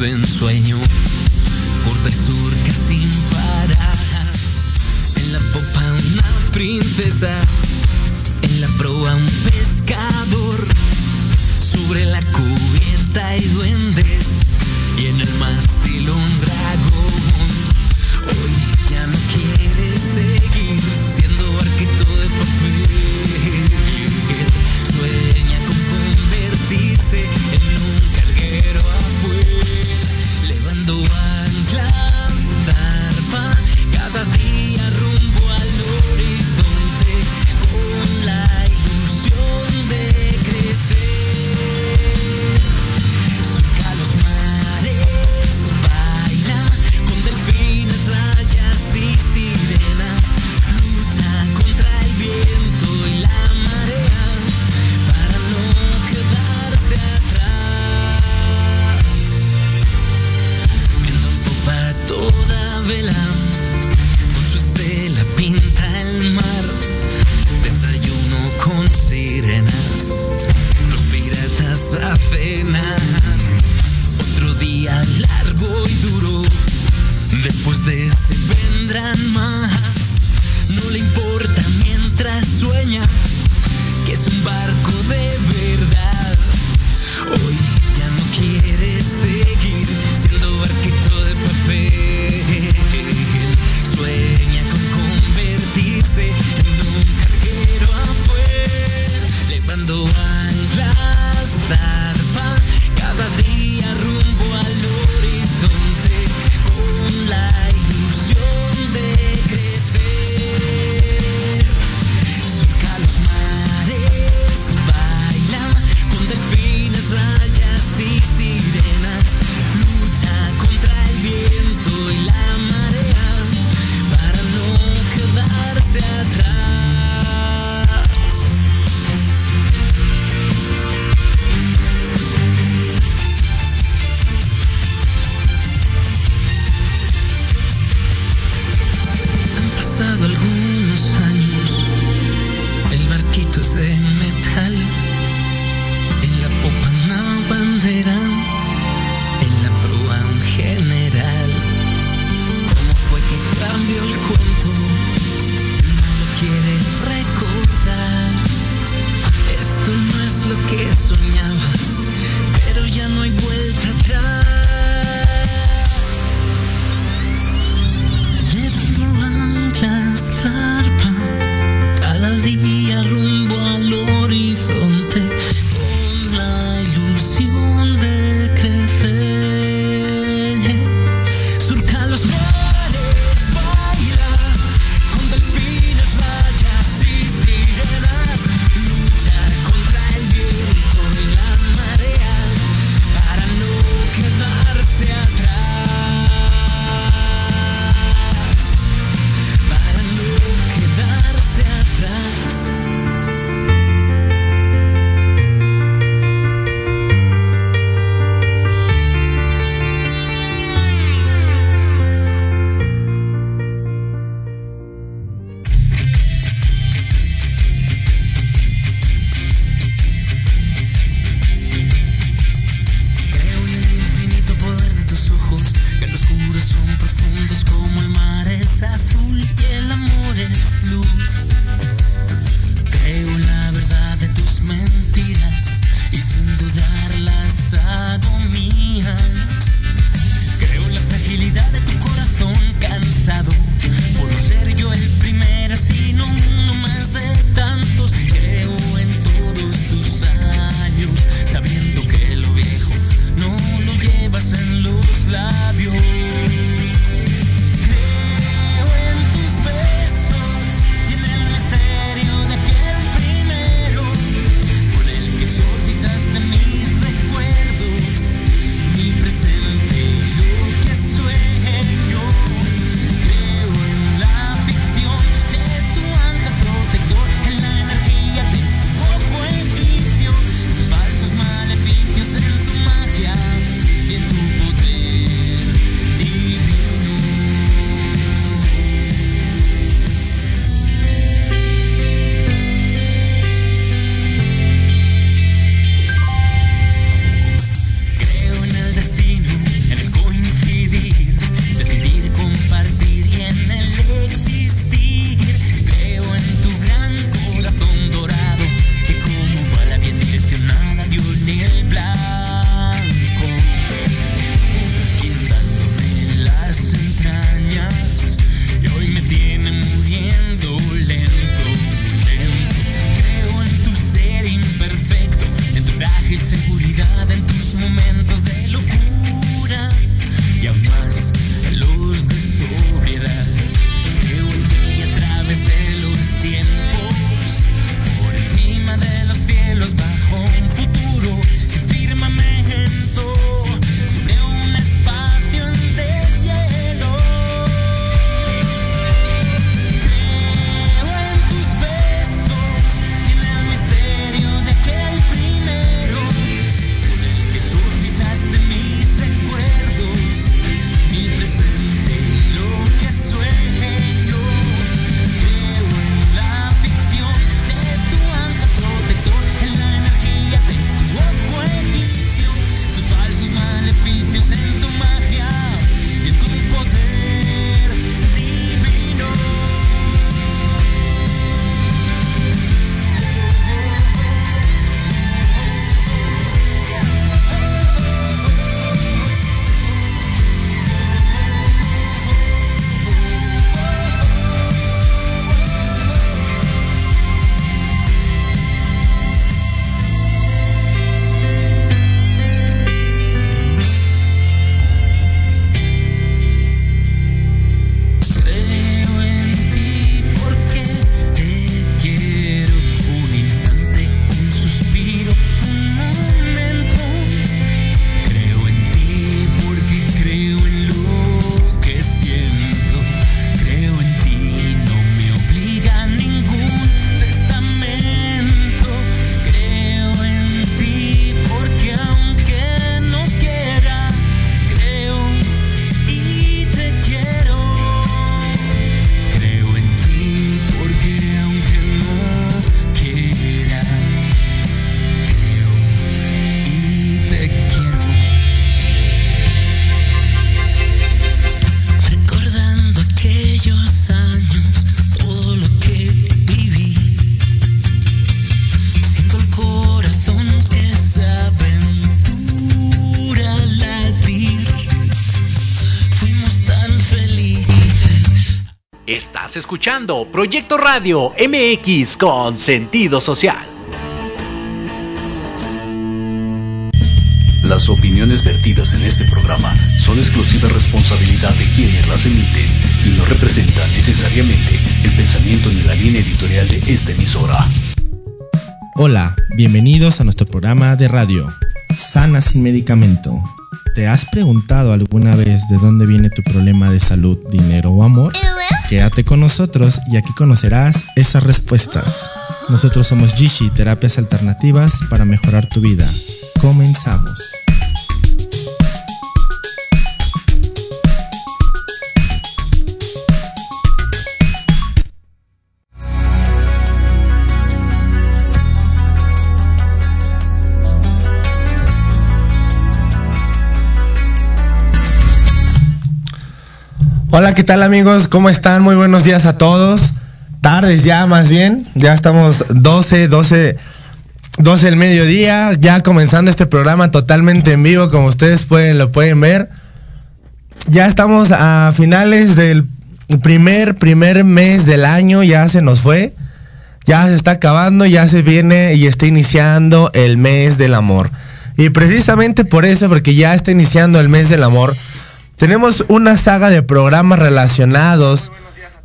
de ensueño, corta y surca sin parar. En la popa una princesa, en la proa un pescador, sobre la cubierta hay duendes y en el mástil un dragón. Hoy ya no quieres seguir siendo barquito de papel. drown Estás escuchando Proyecto Radio MX con sentido social. Las opiniones vertidas en este programa son exclusiva responsabilidad de quienes las emiten y no representan necesariamente el pensamiento ni la línea editorial de esta emisora. Hola, bienvenidos a nuestro programa de radio, Sana sin medicamento. ¿Te has preguntado alguna vez de dónde viene tu problema de salud, dinero o amor? Quédate con nosotros y aquí conocerás esas respuestas. Nosotros somos Gishi, terapias alternativas para mejorar tu vida. Comenzamos. Hola, ¿qué tal amigos? ¿Cómo están? Muy buenos días a todos. Tardes ya, más bien. Ya estamos 12, 12, 12 del mediodía. Ya comenzando este programa totalmente en vivo, como ustedes pueden, lo pueden ver. Ya estamos a finales del primer, primer mes del año. Ya se nos fue. Ya se está acabando, ya se viene y está iniciando el mes del amor. Y precisamente por eso, porque ya está iniciando el mes del amor, tenemos una saga de programas relacionados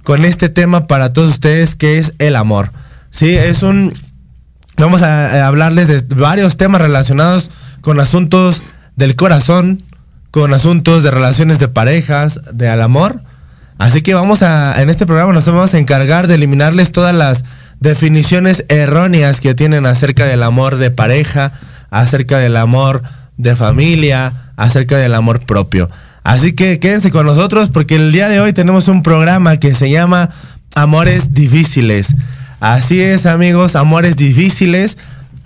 con este tema para todos ustedes que es el amor. Sí, es un... Vamos a, hablarles de varios temas relacionados con asuntos del corazón, con asuntos de relaciones de parejas, de al amor. Así que vamos a, en este programa nos vamos a encargar de eliminarles todas las definiciones erróneas que tienen acerca del amor de pareja, acerca del amor de familia, acerca del amor propio. Así que quédense con nosotros porque el día de hoy tenemos un programa que se llama Amores Difíciles. Así es amigos, Amores Difíciles.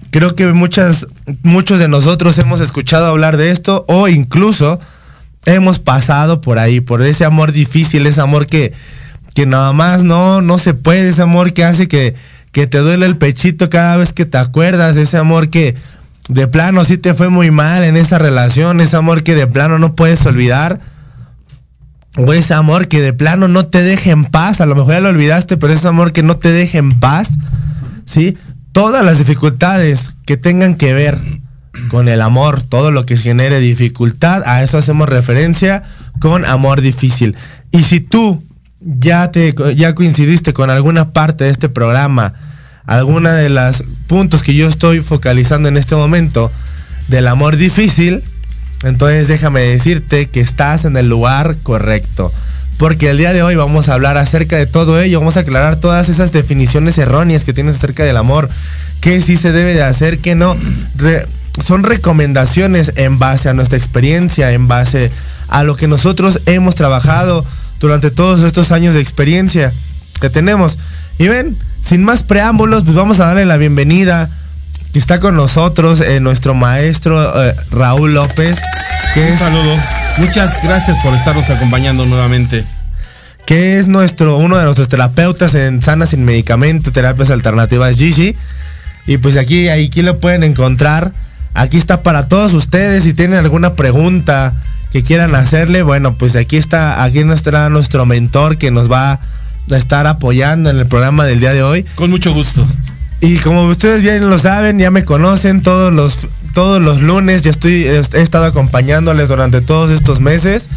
Creo que muchos de nosotros hemos escuchado hablar de esto o incluso hemos pasado por ahí, por ese amor difícil, ese amor que, que nada más no, no se puede, ese amor que hace que, que te duele el pechito cada vez que te acuerdas, ese amor que de plano sí te fue muy mal en esa relación, ese amor que de plano no puedes olvidar, o ese amor que de plano no te deja en paz, a lo mejor ya lo olvidaste, pero ese amor que no te deja en paz, ¿sí? Todas las dificultades que tengan que ver con el amor, todo lo que genere dificultad, a eso hacemos referencia con amor difícil. Y si tú ya te ya coincidiste con alguna parte de este programa, alguna de los puntos que yo estoy focalizando en este momento del amor difícil, entonces déjame decirte que estás en el lugar correcto. Porque el día de hoy vamos a hablar acerca de todo ello, vamos a aclarar todas esas definiciones erróneas que tienes acerca del amor, qué sí se debe de hacer, qué no. son recomendaciones en base a nuestra experiencia, en base a lo que nosotros hemos trabajado durante todos estos años de experiencia que tenemos. Y ven, sin más preámbulos, pues vamos a darle la bienvenida. Que está con nosotros eh, nuestro maestro eh, Raúl López. Que Un saludo. Muchas gracias por estarnos acompañando nuevamente. Que es nuestro, uno de nuestros terapeutas en Sana sin Medicamento, Terapias Alternativas Gigi. Y pues aquí, aquí lo pueden encontrar. Aquí está para todos ustedes. Si tienen alguna pregunta que quieran hacerle, bueno, pues aquí está, aquí está nuestro mentor que nos va a estar apoyando en el programa del día de hoy. Con mucho gusto. Y como ustedes bien lo saben, ya me conocen todos los todos los lunes, ya estoy he estado acompañándoles durante todos estos meses.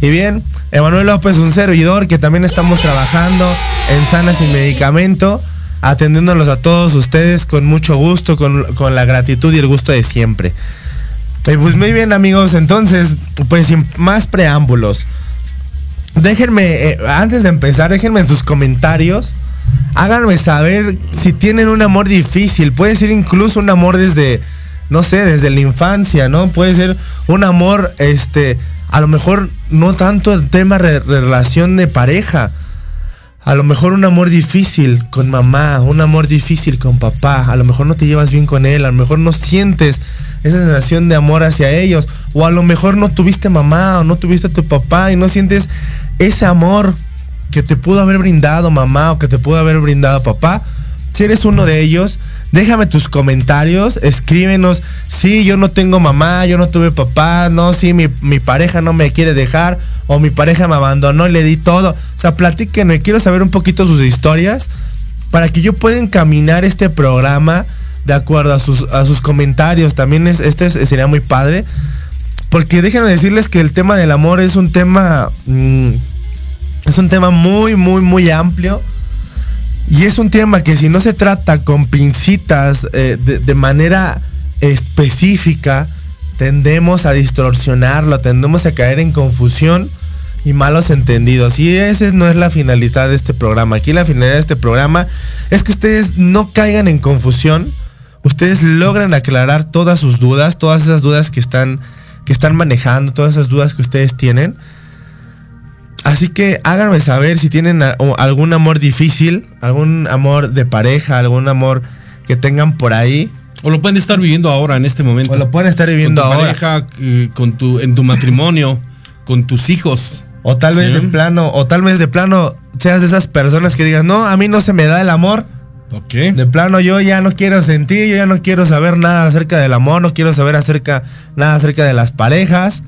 Y bien, Emanuel López, un servidor que también estamos trabajando en Sanas y Medicamento, atendiéndolos a todos ustedes con mucho gusto, con, con la gratitud y el gusto de siempre. Y pues muy bien amigos, entonces, pues sin más preámbulos déjenme, eh, antes de empezar, déjenme en sus comentarios. Háganme saber si tienen un amor difícil. Puede ser incluso un amor desde, no sé, desde la infancia, ¿no? Puede ser un amor, este, a lo mejor no tanto el tema de relación de pareja. A lo mejor un amor difícil con mamá, un amor difícil con papá. A lo mejor no te llevas bien con él, a lo mejor no sientes esa sensación de amor hacia ellos. O a lo mejor no tuviste mamá o no tuviste a tu papá y no sientes ese amor que te pudo haber brindado mamá o que te pudo haber brindado papá. Si eres uno de ellos, déjame tus comentarios, escríbenos. Si yo no tengo mamá, yo no tuve papá, no, si mi, mi pareja no me quiere dejar o mi pareja me abandonó y le di todo. O sea, platíquenme, quiero saber un poquito sus historias para que yo pueda encaminar este programa de acuerdo a sus, a sus comentarios. También es, este sería muy padre. Porque déjenme decirles que el tema del amor es un tema. Mm, es un tema muy, muy, muy amplio. Y es un tema que si no se trata con pincitas eh, de, manera específica, tendemos a distorsionarlo, tendemos a caer en confusión y malos entendidos. Y esa no es la finalidad de este programa. Aquí la finalidad de este programa es que ustedes no caigan en confusión. Ustedes logran aclarar todas sus dudas, todas esas dudas que están, que están manejando, todas esas dudas que ustedes tienen. Así que háganme saber si tienen algún amor difícil, algún amor de pareja, algún amor que tengan por ahí. O lo pueden estar viviendo ahora, en este momento. O lo pueden estar viviendo con tu ahora. pareja, eh, con tu, en tu matrimonio, con tus hijos. O tal vez Sí. de plano, o tal vez de plano seas de esas personas que digan, no, a mí no se me da el amor. Ok. De plano yo ya no quiero sentir, yo ya no quiero saber nada acerca del amor, no quiero saber acerca nada acerca de las parejas.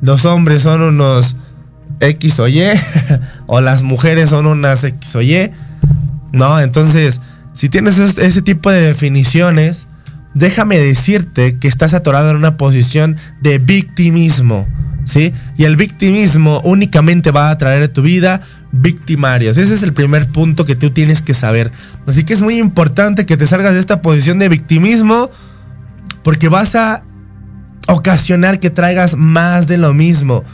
Los hombres son unos X o Y, o las mujeres son unas X o Y. No, entonces, si tienes es- ese tipo de definiciones, déjame decirte que estás atorado en una posición de victimismo, ¿sí? Y el victimismo únicamente va a traer a tu vida victimarios. Ese es el primer punto que tú tienes que saber. Así que es muy importante que te salgas de esta posición de victimismo porque vas a ocasionar que traigas más de lo mismo.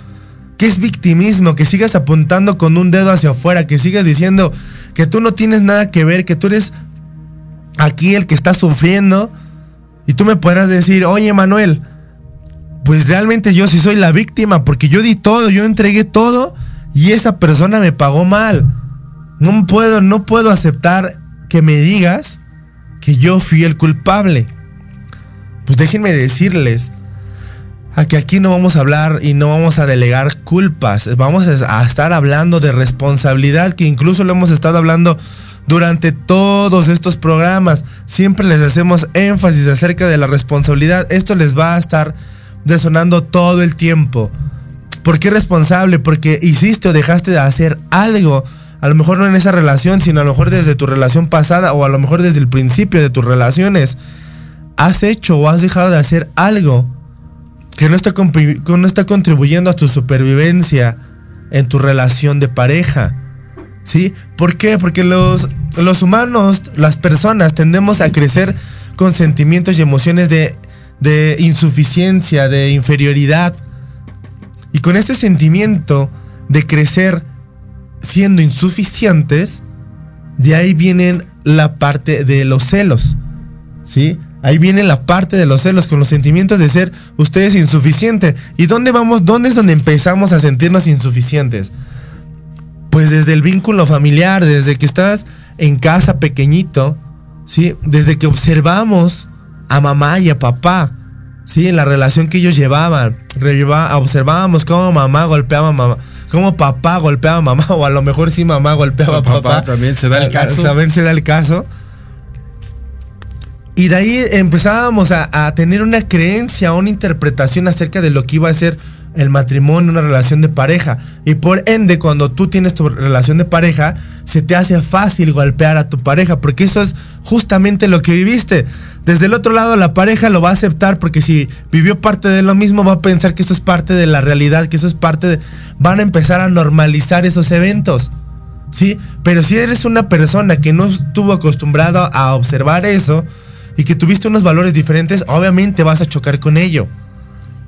¿Qué es victimismo? Que sigas apuntando con un dedo hacia afuera, que sigas diciendo que tú no tienes nada que ver, que tú eres aquí el que está sufriendo. Y tú me podrás decir, oye Manuel, pues realmente yo sí soy la víctima, porque yo di todo, yo entregué todo y esa persona me pagó mal. No puedo, no puedo aceptar que me digas que yo fui el culpable. Pues déjenme decirles a que aquí no vamos a hablar y no vamos a delegar culpas. Vamos a estar hablando de responsabilidad, que incluso lo hemos estado hablando durante todos estos programas. Siempre les hacemos énfasis acerca de la responsabilidad. Esto les va a estar resonando todo el tiempo. ¿Por qué responsable? Porque hiciste o dejaste de hacer algo. A lo mejor no en esa relación, sino a lo mejor desde tu relación pasada o a lo mejor desde el principio de tus relaciones. Has hecho o has dejado de hacer algo que no está, no está contribuyendo a tu supervivencia en tu relación de pareja. ¿Sí? ¿Por qué? Porque los, los humanos, las personas, tendemos a crecer con sentimientos y emociones de, de insuficiencia, de inferioridad. Y con este sentimiento de crecer siendo insuficientes, de ahí vienen la parte de los celos. ¿Sí? Ahí viene la parte de los celos con los sentimientos de ser ustedes insuficientes. ¿Y dónde vamos? ¿Dónde es donde empezamos a sentirnos insuficientes? Pues desde el vínculo familiar, desde que estás en casa pequeñito, ¿sí? Desde que observamos a mamá y a papá, ¿sí? En la relación que ellos llevaban. Observábamos cómo mamá golpeaba a mamá, cómo papá golpeaba a mamá, o a lo mejor sí mamá golpeaba a Papá papá. también se da el caso. También se da el caso. Y de ahí empezábamos a, tener una creencia, una interpretación acerca de lo que iba a ser el matrimonio, una relación de pareja. Y por ende, cuando tú tienes tu relación de pareja, se te hace fácil golpear a tu pareja, porque eso es justamente lo que viviste. Desde el otro lado, la pareja lo va a aceptar, porque si vivió parte de lo mismo, va a pensar que eso es parte de la realidad, que eso es parte de... Van a empezar a normalizar esos eventos. ¿Sí? Pero si eres una persona que no estuvo acostumbrada a observar eso y que tuviste unos valores diferentes, obviamente vas a chocar con ello.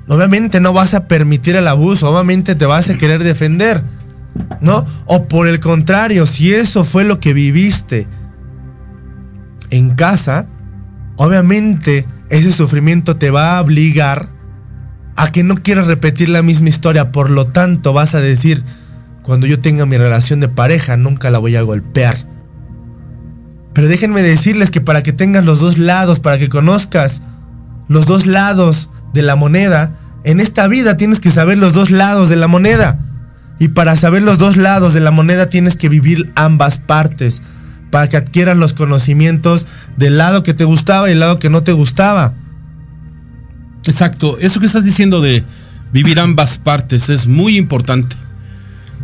Obviamente no vas a permitir el abuso, obviamente te vas a querer defender. ¿No? O por el contrario, si eso fue lo que viviste en casa, obviamente ese sufrimiento te va a obligar a que no quieras repetir la misma historia. Por lo tanto, vas a decir, cuando yo tenga mi relación de pareja, nunca la voy a golpear. Pero déjenme decirles que para que tengas los dos lados, para que conozcas los dos lados de la moneda, en esta vida tienes que saber los dos lados de la moneda. Y para saber los dos lados de la moneda tienes que vivir ambas partes. Para que adquieras los conocimientos del lado que te gustaba y el lado que no te gustaba. Exacto. Eso que estás diciendo de vivir ambas partes es muy importante.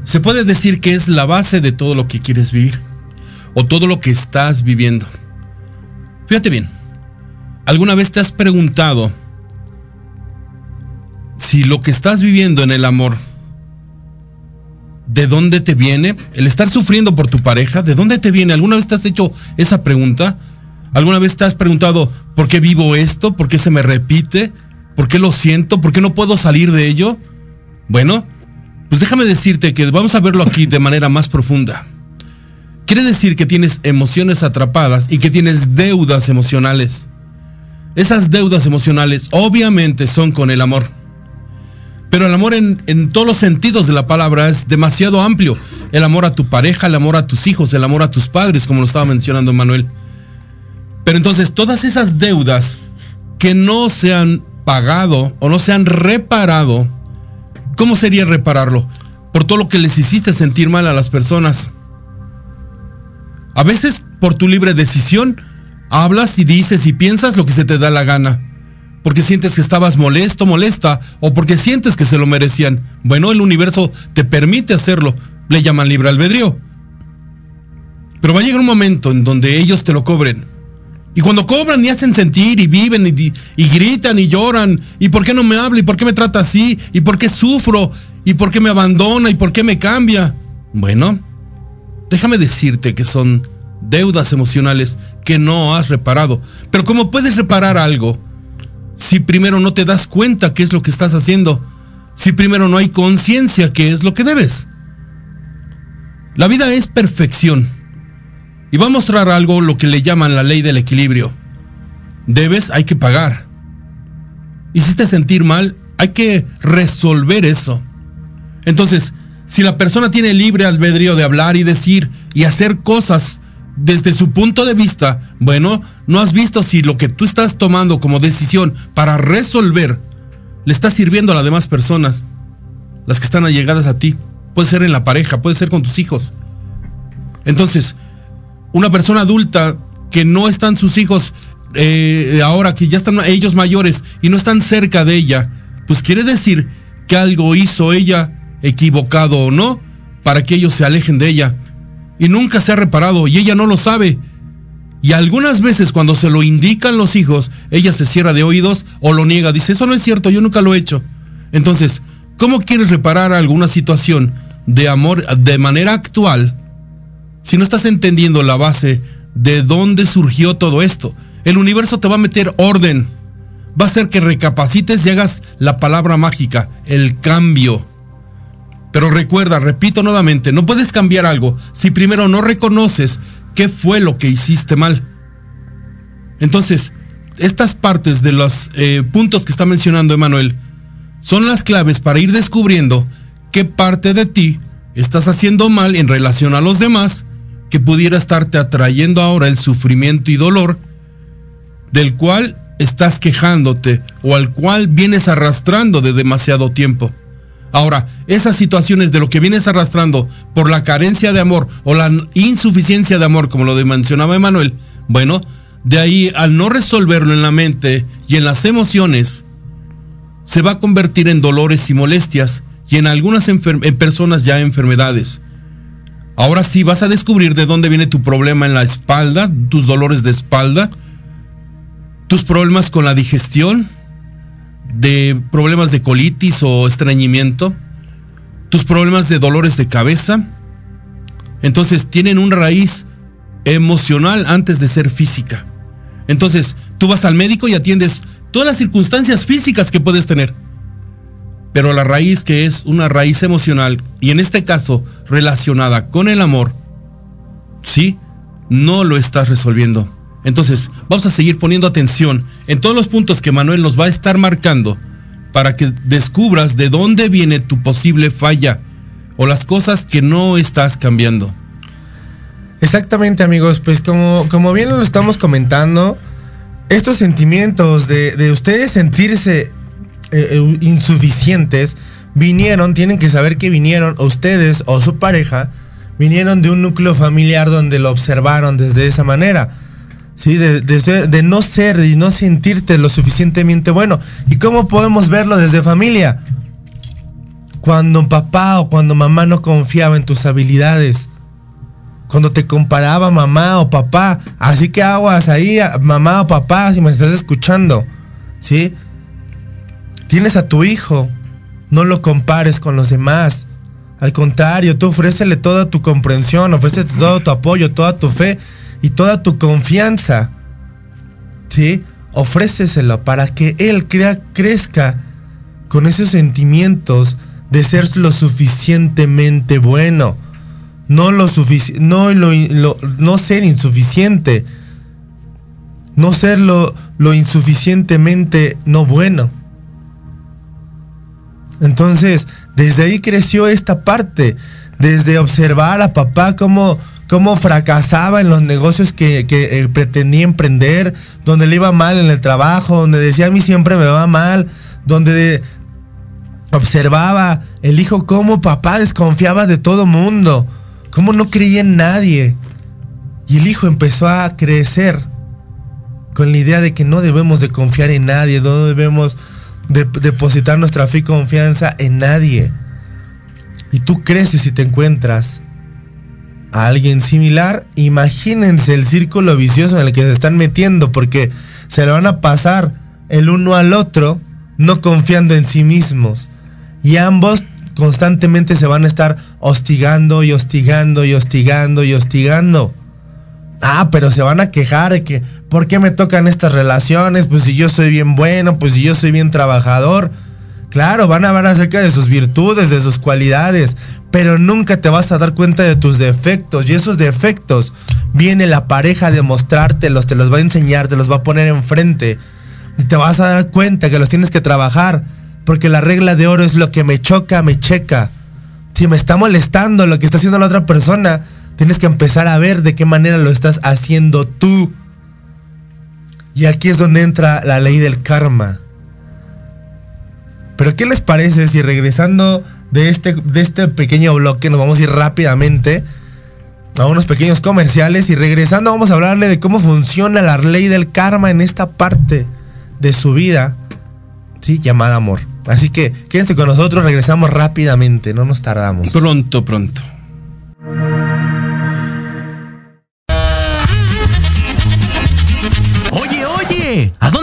se puede decir que es la base de todo lo que quieres vivir o todo lo que estás viviendo. Fíjate bien, ¿alguna vez te has preguntado si lo que estás viviendo en el amor, ¿de dónde te viene? El estar sufriendo por tu pareja, ¿de dónde te viene? ¿Alguna vez te has hecho esa pregunta? ¿Alguna vez te has preguntado por qué vivo esto? ¿Por qué se me repite? ¿Por qué lo siento? ¿Por qué no puedo salir de ello? Bueno, pues déjame decirte que vamos a verlo aquí de manera más profunda. Quiere decir que tienes emociones atrapadas y que tienes deudas emocionales. Esas deudas emocionales obviamente son con el amor. Pero el amor en, en, todos los sentidos de la palabra es demasiado amplio. El amor a tu pareja, el amor a tus hijos, el amor a tus padres, como lo estaba mencionando Manuel. Pero entonces todas esas deudas que no se han pagado o no se han reparado, ¿cómo sería repararlo? Por todo lo que les hiciste sentir mal a las personas. A veces por tu libre decisión hablas y dices y piensas lo que se te da la gana. Porque sientes que estabas molesto, molesta, o porque sientes que se lo merecían. Bueno, el universo te permite hacerlo. Le llaman libre albedrío. Pero va a llegar un momento en donde ellos te lo cobren. Y cuando cobran y hacen sentir y viven y, y, gritan y lloran, ¿y por qué no me habla? ¿Y por qué me trata así? ¿Y por qué sufro? ¿Y por qué me abandona? ¿Y por qué me cambia? Bueno, déjame decirte que son deudas emocionales que no has reparado. Pero ¿cómo puedes reparar algo si primero no te das cuenta qué es lo que estás haciendo? Si primero no hay conciencia qué es lo que debes. La vida es perfección. Y va a mostrar algo lo que le llaman la ley del equilibrio. Debes, hay que pagar. Hiciste sentir mal, hay que resolver eso. Entonces, si la persona tiene libre albedrío de hablar y decir y hacer cosas desde su punto de vista, bueno, no has visto si lo que tú estás tomando como decisión para resolver le está sirviendo a las demás personas, las que están allegadas a ti. Puede ser en la pareja, puede ser con tus hijos. Entonces, una persona adulta que no están sus hijos eh, ahora, que ya están ellos mayores y no están cerca de ella, pues quiere decir que algo hizo ella equivocado o no para que ellos se alejen de ella. Y nunca se ha reparado y ella no lo sabe. Y algunas veces cuando se lo indican los hijos, ella se cierra de oídos o lo niega. Dice, eso no es cierto, yo nunca lo he hecho. Entonces, ¿cómo quieres reparar alguna situación de amor de manera actual si no estás entendiendo la base de dónde surgió todo esto. El universo te va a meter orden. Va a hacer que recapacites y hagas la palabra mágica, el cambio. Pero recuerda, repito nuevamente, no puedes cambiar algo si primero no reconoces qué fue lo que hiciste mal. Entonces, estas partes de los eh, puntos que está mencionando Emanuel son las claves para ir descubriendo qué parte de ti estás haciendo mal en relación a los demás que pudiera estarte atrayendo ahora el sufrimiento y dolor del cual estás quejándote o al cual vienes arrastrando de demasiado tiempo. Ahora, esas situaciones de lo que vienes arrastrando por la carencia de amor o la insuficiencia de amor, como lo mencionaba Emanuel, bueno, de ahí al no resolverlo en la mente y en las emociones, se va a convertir en dolores y molestias y en algunas personas ya enfermedades. Ahora sí vas a descubrir de dónde viene tu problema en la espalda, tus dolores de espalda, tus problemas con la digestión, de problemas de colitis o estreñimiento, tus problemas de dolores de cabeza. Entonces tienen una raíz emocional antes de ser física. Entonces tú vas al médico y atiendes todas las circunstancias físicas que puedes tener pero la raíz que es una raíz emocional, y en este caso relacionada con el amor, sí, no lo estás resolviendo. Entonces, vamos a seguir poniendo atención en todos los puntos que Manuel nos va a estar marcando para que descubras de dónde viene tu posible falla o las cosas que no estás cambiando. Exactamente amigos, pues como, como bien lo estamos comentando, estos sentimientos de, de ustedes sentirse eh, eh, insuficientes vinieron, tienen que saber que vinieron, ustedes o su pareja, vinieron de un núcleo familiar donde lo observaron desde esa manera. ¿Sí? De, de, no ser y no sentirte lo suficientemente bueno. ¿Y cómo podemos verlo desde familia? cuando papá o cuando mamá no confiaba en tus habilidades. Cuando te comparaba mamá o papá. Así que aguas ahí, mamá o papá, si me estás escuchando. ¿Sí? Tienes a tu hijo. No lo compares con los demás. Al contrario, tú ofrécele toda tu comprensión, ofrécele todo tu apoyo, toda tu fe y toda tu confianza. ¿Sí? Ofréceselo para que él crea, crezca con esos sentimientos de ser lo suficientemente bueno. No, lo no, no ser insuficiente. No ser lo, lo insuficientemente no bueno. Entonces, desde ahí creció esta parte. Desde observar a papá cómo, cómo fracasaba en los negocios que, eh, pretendía emprender, donde le iba mal en el trabajo, donde decía a mí siempre me va mal, donde observaba el hijo cómo papá desconfiaba de todo mundo, cómo no creía en nadie. Y el hijo empezó a crecer con la idea de que no debemos de confiar en nadie, no debemos de depositar nuestra fe y confianza en nadie. Y tú creces si te encuentras a alguien similar, imagínense el círculo vicioso en el que se están metiendo, porque se le van a pasar el uno al otro no confiando en sí mismos. Y ambos constantemente se van a estar hostigando y hostigando y hostigando y hostigando. Ah, pero se van a quejar de que, ¿por qué me tocan estas relaciones? Pues si yo soy bien bueno, pues si yo soy bien trabajador. Claro, van a hablar acerca de sus virtudes, de sus cualidades, pero nunca te vas a dar cuenta de tus defectos. Y esos defectos viene la pareja a demostrártelos, te los va a enseñar, te los va a poner enfrente. Y te vas a dar cuenta que los tienes que trabajar, porque la regla de oro es lo que me choca, me checa. Si me está molestando lo que está haciendo la otra persona, Tienes que empezar a ver de qué manera lo estás haciendo tú. Y aquí es donde entra la ley del karma. Pero ¿qué les parece si regresando de este, de este pequeño bloque nos vamos a ir rápidamente a unos pequeños comerciales y regresando vamos a hablarle de cómo funciona la ley del karma en esta parte de su vida, ¿sí? llamada amor. Así que quédense con nosotros, regresamos rápidamente, no nos tardamos. Pronto, pronto. ¿A dónde vas? ¿Quién, yo?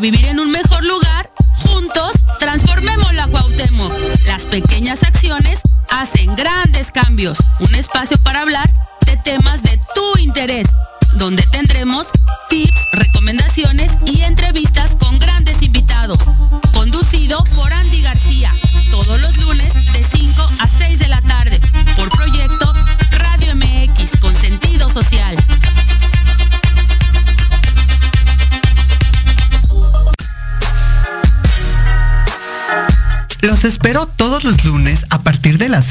Vivir en un mejor lugar, juntos transformemos la Cuauhtémoc. Las pequeñas acciones hacen grandes cambios. Un espacio para hablar de temas de tu interés, donde tendremos tips,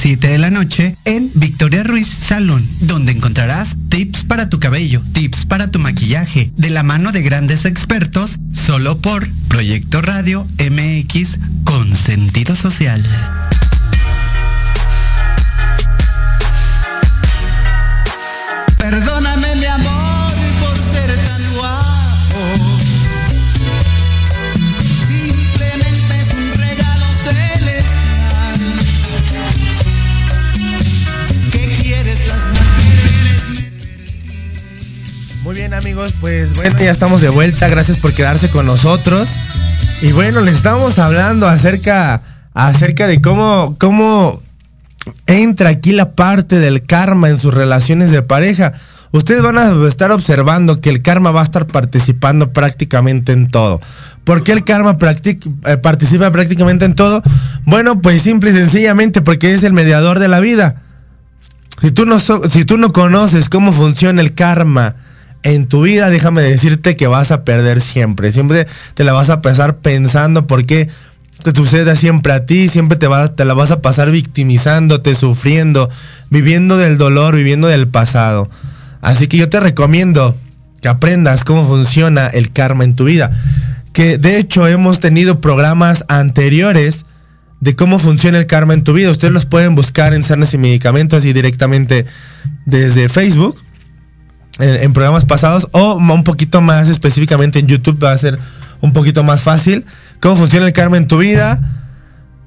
7 de la noche en Victoria Ruiz Salón, donde encontrarás tips para tu cabello, tips para tu maquillaje, de la mano de grandes expertos, solo por Proyecto Radio MX con sentido social. Perdóname pues bueno, ya estamos de vuelta, gracias por quedarse con nosotros. Y bueno, les estamos hablando acerca, acerca de cómo, cómo entra aquí la parte del karma en sus relaciones de pareja. ustedes van a estar observando que el karma va a estar participando prácticamente en todo. ¿Por qué el karma eh, participa prácticamente en todo? Bueno, pues simple y sencillamente porque es el mediador de la vida. Si tú no, si tú no conoces cómo funciona el karma en tu vida, déjame decirte que vas a perder siempre. Siempre te la vas a pasar pensando por qué te sucede siempre a ti, siempre te, te la vas a pasar victimizándote, sufriendo, viviendo del dolor, viviendo del pasado. Así que yo te recomiendo que aprendas cómo funciona el karma en tu vida. Que de hecho hemos tenido programas anteriores de cómo funciona el karma en tu vida. Ustedes los pueden buscar en Sanas y Medicamentos y directamente desde Facebook, en, programas pasados, o un poquito más específicamente en YouTube va a ser un poquito más fácil cómo funciona el karma en tu vida,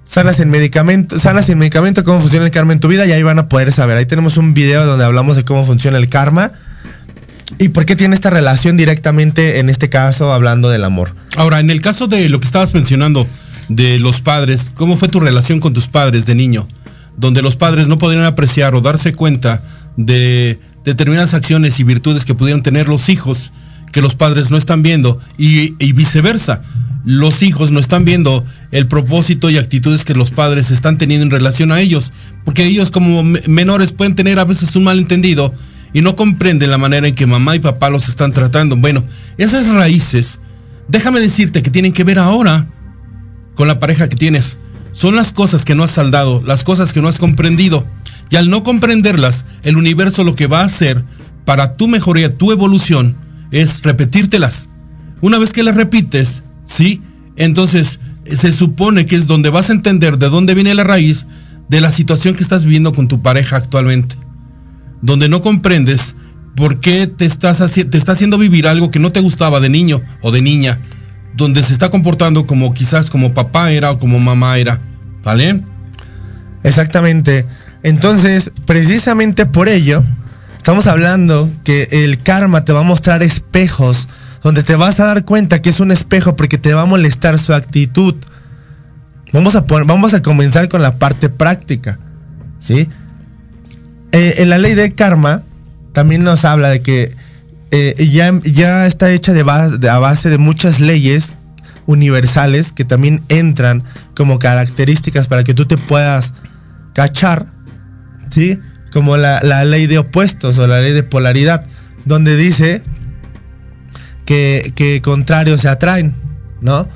sanas en medicamento, sanas sin medicamento, cómo funciona el karma en tu vida y ahí van a poder saber. Ahí tenemos un video donde hablamos de cómo funciona el karma y por qué tiene esta relación directamente, en este caso, hablando del amor. Ahora, en el caso de lo que estabas mencionando de los padres, ¿cómo fue tu relación con tus padres de niño? Donde los padres no podrían apreciar o darse cuenta de determinadas acciones y virtudes que pudieron tener los hijos que los padres no están viendo y, viceversa los hijos no están viendo el propósito y actitudes que los padres están teniendo en relación a ellos, porque ellos como menores pueden tener a veces un malentendido y no comprenden la manera en que mamá y papá los están tratando. Bueno, esas raíces, déjame decirte que tienen que ver ahora con la pareja que tienes. Son las cosas que no has saldado, las cosas que no has comprendido. Y al no comprenderlas, el universo lo que va a hacer para tu mejoría, tu evolución, es repetírtelas. Una vez que las repites, ¿sí? Entonces, se supone que es donde vas a entender de dónde viene la raíz de la situación que estás viviendo con tu pareja actualmente. Donde no comprendes por qué te, estás te está haciendo vivir algo que no te gustaba de niño o de niña. Donde se está comportando como quizás como papá era o como mamá era. ¿Vale? Exactamente. Entonces, precisamente por ello, estamos hablando que el karma te va a mostrar espejos donde te vas a dar cuenta que es un espejo porque te va a molestar su actitud. Vamos a, vamos a comenzar con la parte práctica. ¿sí? Eh, en la ley de karma también nos habla de que eh, ya, ya, está hecha a base de muchas leyes universales que también entran como características para que tú te puedas cachar, ¿sí? Como la, la ley de opuestos o la ley de polaridad, donde dice que, contrarios se atraen, ¿no?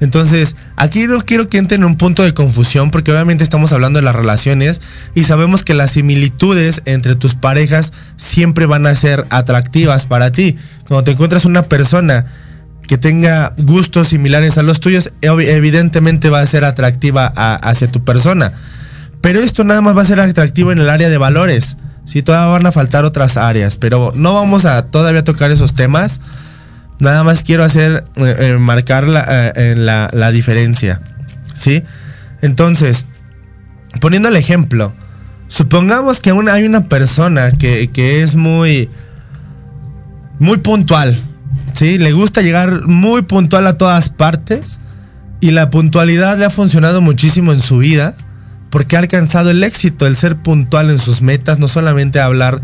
Entonces, aquí no quiero que entren en un punto de confusión porque obviamente estamos hablando de las relaciones y sabemos que las similitudes entre tus parejas siempre van a ser atractivas para ti. Cuando te encuentras una persona que tenga gustos similares a los tuyos, evidentemente va a ser atractiva hacia tu persona. Pero esto nada más va a ser atractivo en el área de valores. Sí, todavía van a faltar otras áreas, pero no vamos a todavía tocar esos temas. Nada más quiero hacer, eh, eh, marcar eh, la, la, diferencia. ¿Sí? Entonces, poniendo el ejemplo, supongamos que hay una persona que, que, es muy, muy puntual. ¿Sí? Le gusta llegar muy puntual a todas partes. Y la puntualidad le ha funcionado muchísimo en su vida. Porque ha alcanzado el éxito, el ser puntual en sus metas, no solamente hablar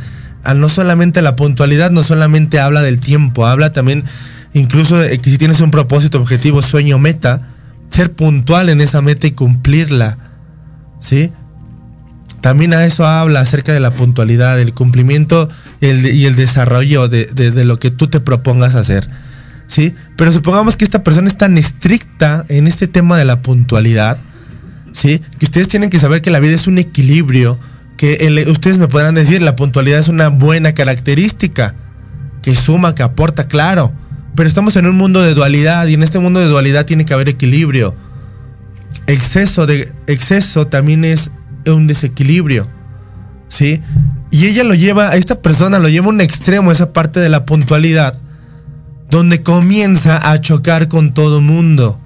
no solamente la puntualidad, no solamente habla del tiempo, habla también incluso que si tienes un propósito, objetivo, sueño, meta, ser puntual en esa meta y cumplirla. ¿Sí? También a eso habla acerca de la puntualidad, el cumplimiento y el, desarrollo de, de, lo que tú te propongas hacer. ¿Sí? Pero supongamos que esta persona es tan estricta en este tema de la puntualidad, ¿sí? Que ustedes tienen que saber que la vida es un equilibrio que ustedes me podrán decir, la puntualidad es una buena característica, que suma, que aporta, claro, pero estamos en un mundo de dualidad y en este mundo de dualidad tiene que haber equilibrio. Exceso de exceso también es un desequilibrio. ¿Sí? Y ella lo lleva, esta persona lo lleva a un extremo, esa parte de la puntualidad, donde comienza a chocar con todo mundo.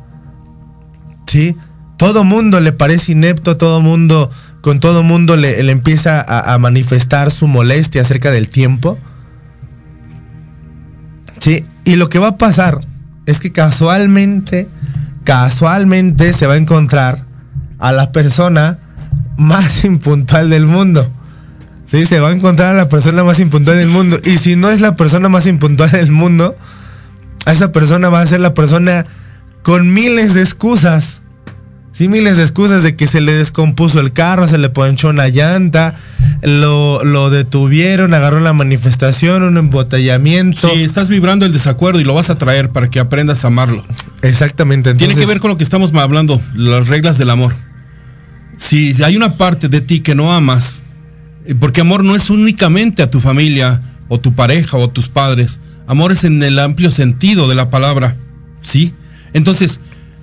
¿Sí? Todo mundo le parece inepto, todo mundo con todo mundo le, empieza a, manifestar su molestia acerca del tiempo. ¿Sí? Y lo que va a pasar es que casualmente, casualmente se va a encontrar a la persona más impuntual del mundo. Sí, se va a encontrar a la persona más impuntual del mundo. Y si no es la persona más impuntual del mundo, a esa persona va a ser la persona con miles de excusas. Sí, miles de excusas de que se le descompuso el carro, se le ponchó una llanta, lo, lo detuvieron, agarró la manifestación, un embotellamiento. Sí, estás vibrando el desacuerdo y lo vas a traer para que aprendas a amarlo. Exactamente. Tiene que ver con lo que estamos hablando, las reglas del amor. Si, hay una parte de ti que no amas, eh, porque amor no es únicamente a tu familia o tu pareja o tus padres. Amor es en el amplio sentido de la palabra. ¿Sí? Entonces,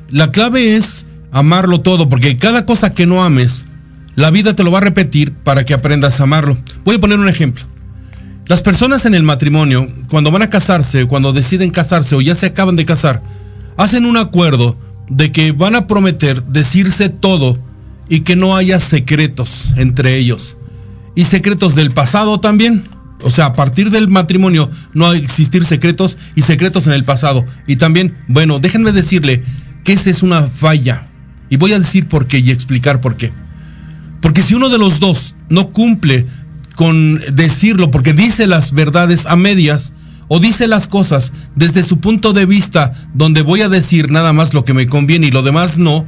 la clave es amarlo todo, porque cada cosa que no ames, la vida te lo va a repetir para que aprendas a amarlo. Voy a poner un ejemplo. Las personas en el matrimonio, cuando van a casarse, cuando deciden casarse o ya se acaban de casar, hacen un acuerdo de que van a prometer decirse todo y que no haya secretos entre ellos. Y secretos del pasado también. O sea, a partir del matrimonio no va a existir secretos y secretos en el pasado. Y también, bueno, déjenme decirle que esa es una falla. Y voy a decir por qué y explicar por qué. Porque si uno de los dos no cumple con decirlo, porque dice las verdades a medias, o dice las cosas desde su punto de vista, donde voy a decir nada más lo que me conviene y lo demás no,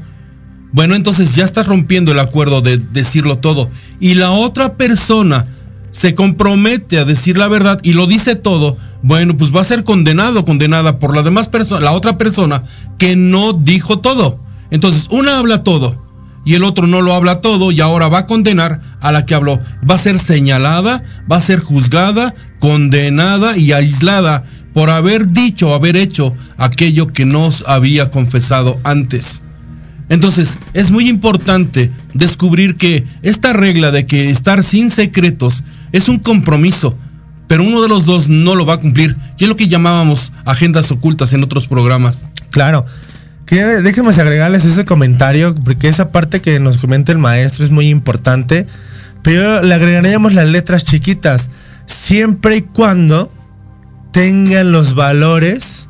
bueno, entonces ya estás rompiendo el acuerdo de decirlo todo. Y la otra persona se compromete a decir la verdad y lo dice todo, bueno, pues va a ser condenado, condenada por la demás persona, la otra persona que no dijo todo. Entonces, una habla todo y el otro no lo habla todo y ahora va a condenar a la que habló. Va a ser señalada, va a ser juzgada, condenada y aislada por haber dicho o haber hecho aquello que nos había confesado antes. Entonces, es muy importante descubrir que esta regla de que estar sin secretos es un compromiso, pero uno de los dos no lo va a cumplir. Y es lo que llamábamos agendas ocultas en otros programas. Claro. Que, déjenme agregarles ese comentario, porque esa parte que nos comenta el maestro es muy importante. Pero le agregaríamos las letras chiquitas. Siempre y cuando tengan los valores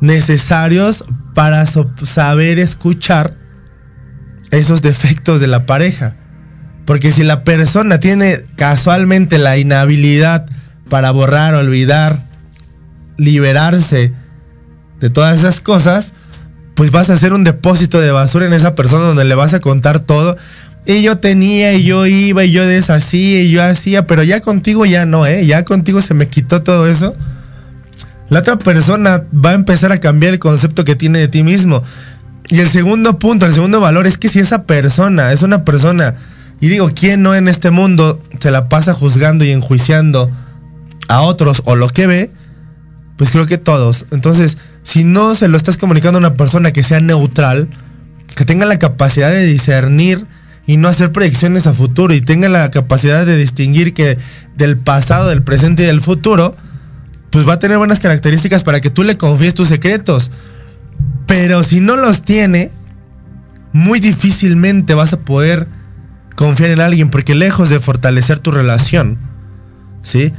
necesarios para saber escuchar esos defectos de la pareja. Porque si la persona tiene casualmente la inhabilidad para borrar, olvidar, liberarse de todas esas cosas, pues vas a hacer un depósito de basura en esa persona donde le vas a contar todo. Y yo tenía, y yo iba, y yo deshacía, y yo hacía, pero ya contigo ya no, ¿eh? Ya contigo se me quitó todo eso. La otra persona va a empezar a cambiar el concepto que tiene de ti mismo. Y el segundo punto, el segundo valor es que si esa persona es una persona, y digo, ¿quién no en este mundo se la pasa juzgando y enjuiciando a otros o lo que ve? Pues creo que todos. Entonces, si no se lo estás comunicando a una persona que sea neutral, que tenga la capacidad de discernir y no hacer proyecciones a futuro y tenga la capacidad de distinguir que del pasado, del presente y del futuro, pues va a tener buenas características para que tú le confíes tus secretos. Pero si no los tiene, muy difícilmente vas a poder confiar en alguien porque lejos de fortalecer tu relación, ¿sí?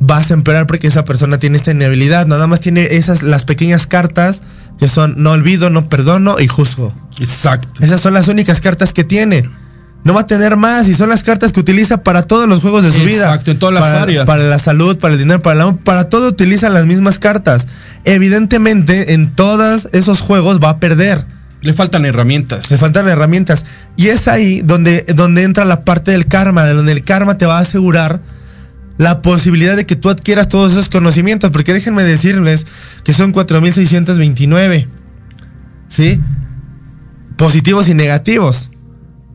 Vas a empeorar porque esa persona tiene esta inhabilidad, nada más tiene esas las pequeñas cartas que son no olvido, no perdono y juzgo. Exacto. Esas son las únicas cartas que tiene. No va a tener más y son las cartas que utiliza para todos los juegos de su vida. Exacto, en todas las para, áreas. Para la salud, para el dinero, para el amor, para todo utilizan las mismas cartas. Evidentemente, en todos esos juegos va a perder. Le faltan herramientas. Le faltan herramientas. Y es ahí donde, donde entra la parte del karma, de donde el karma te va a asegurar la posibilidad de que tú adquieras todos esos conocimientos. Porque déjenme decirles que son 4.629. ¿Sí? Positivos y negativos.